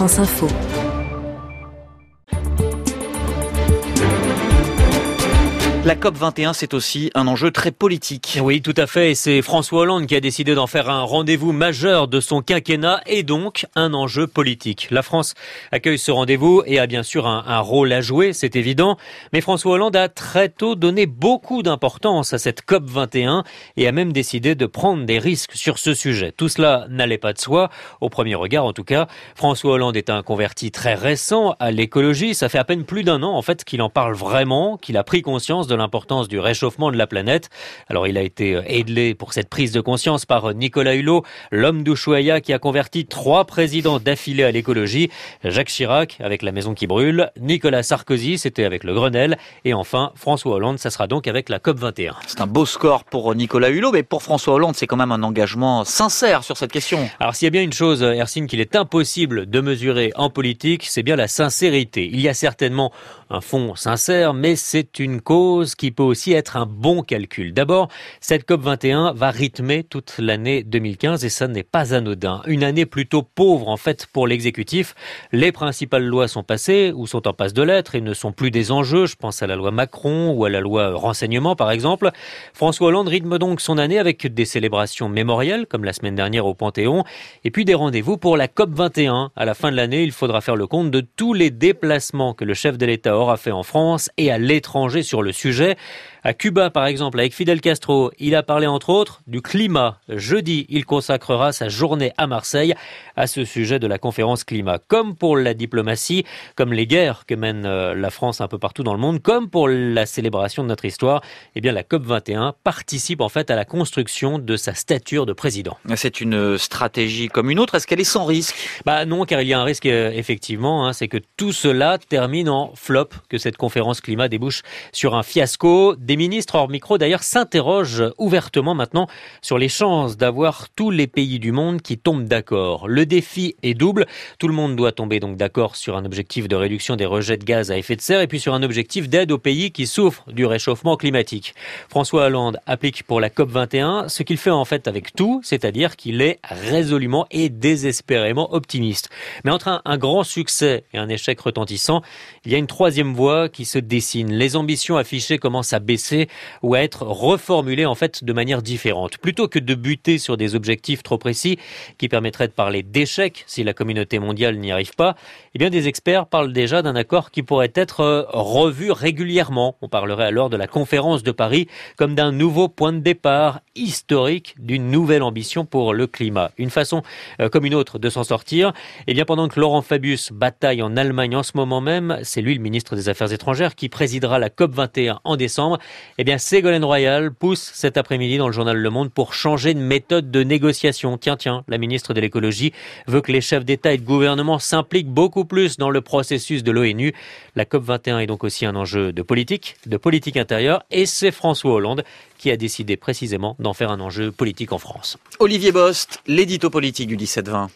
France Info. La COP 21, c'est aussi un enjeu très politique. Oui, tout à fait. Et c'est François Hollande qui a décidé d'en faire un rendez-vous majeur de son quinquennat et donc un enjeu politique. La France accueille ce rendez-vous et a bien sûr un, rôle à jouer, c'est évident. Mais François Hollande a très tôt donné beaucoup d'importance à cette COP 21 et a même décidé de prendre des risques sur ce sujet. Tout cela n'allait pas de soi, au premier regard en tout cas. François Hollande est un converti très récent à l'écologie. Ça fait à peine plus d'un an en fait qu'il en parle vraiment, qu'il a pris conscience de l'importance du réchauffement de la planète. Alors il a été euh, aidé pour cette prise de conscience par euh, Nicolas Hulot, l'homme d'Ushuaïa qui a converti trois présidents d'affilée à l'écologie. Jacques Chirac avec la maison qui brûle, Nicolas Sarkozy, c'était avec le Grenelle, et enfin François Hollande, ça sera donc avec la COP21. C'est un beau score pour Nicolas Hulot, mais pour François Hollande, c'est quand même un engagement sincère sur cette question. Alors s'il y a bien une chose, Ersine, qu'il est impossible de mesurer en politique, c'est bien la sincérité. Il y a certainement un fond sincère, mais c'est une cause qui peut aussi être un bon calcul. D'abord, cette COP21 va rythmer toute l'année 2015 et ça n'est pas anodin. Une année plutôt pauvre en fait pour l'exécutif. Les principales lois sont passées ou sont en passe de l'être et ne sont plus des enjeux. Je pense à la loi Macron ou à la loi renseignement par exemple. François Hollande rythme donc son année avec des célébrations mémorielles comme la semaine dernière au Panthéon et puis des rendez-vous pour la COP21. À la fin de l'année, il faudra faire le compte de tous les déplacements que le chef de l'État aura fait en France et à l'étranger sur le sujet sujet. À Cuba, par exemple, avec Fidel Castro, il a parlé entre autres du climat. Jeudi, il consacrera sa journée à Marseille à ce sujet de la conférence climat. Comme pour la diplomatie, comme les guerres que mène euh, la France un peu partout dans le monde, comme pour la célébration de notre histoire, eh bien la COP21 participe en fait à la construction de sa stature de président. C'est une stratégie comme une autre. Est-ce qu'elle est sans risque? Bah non, car il y a un risque euh, effectivement, hein, c'est que tout cela termine en flop, que cette conférence climat débouche sur un fiasco des ministres hors micro d'ailleurs s'interrogent ouvertement maintenant sur les chances d'avoir tous les pays du monde qui tombent d'accord. Le défi est double. Tout le monde doit tomber donc d'accord sur un objectif de réduction des rejets de gaz à effet de serre et puis sur un objectif d'aide aux pays qui souffrent du réchauffement climatique. François Hollande applique pour la COP21 ce qu'il fait en fait avec tout, c'est-à-dire qu'il est résolument et désespérément optimiste. Mais entre un grand succès et un échec retentissant, il y a une troisième voie qui se dessine. Les ambitions affichées commencent à baisser ou à être reformulé en fait de manière différente. Plutôt que de buter sur des objectifs trop précis qui permettraient de parler d'échec si la communauté mondiale n'y arrive pas, eh bien des experts parlent déjà d'un accord qui pourrait être euh, revu régulièrement. On parlerait alors de la conférence de Paris comme d'un nouveau point de départ historique d'une nouvelle ambition pour le climat. Une façon euh, comme une autre de s'en sortir. Eh bien pendant que Laurent Fabius bataille en Allemagne en ce moment même, c'est lui le ministre des Affaires étrangères qui présidera la COP 21 en décembre. Eh bien, Ségolène Royal pousse cet après-midi dans le journal Le Monde pour changer de méthode de négociation. Tiens, tiens, la ministre de l'écologie veut que les chefs d'État et de gouvernement s'impliquent beaucoup plus dans le processus de l'ONU. La COP21 est donc aussi un enjeu de politique, de politique intérieure, et c'est François Hollande qui a décidé précisément d'en faire un enjeu politique en France. Olivier Bost, l'édito politique du 17-20.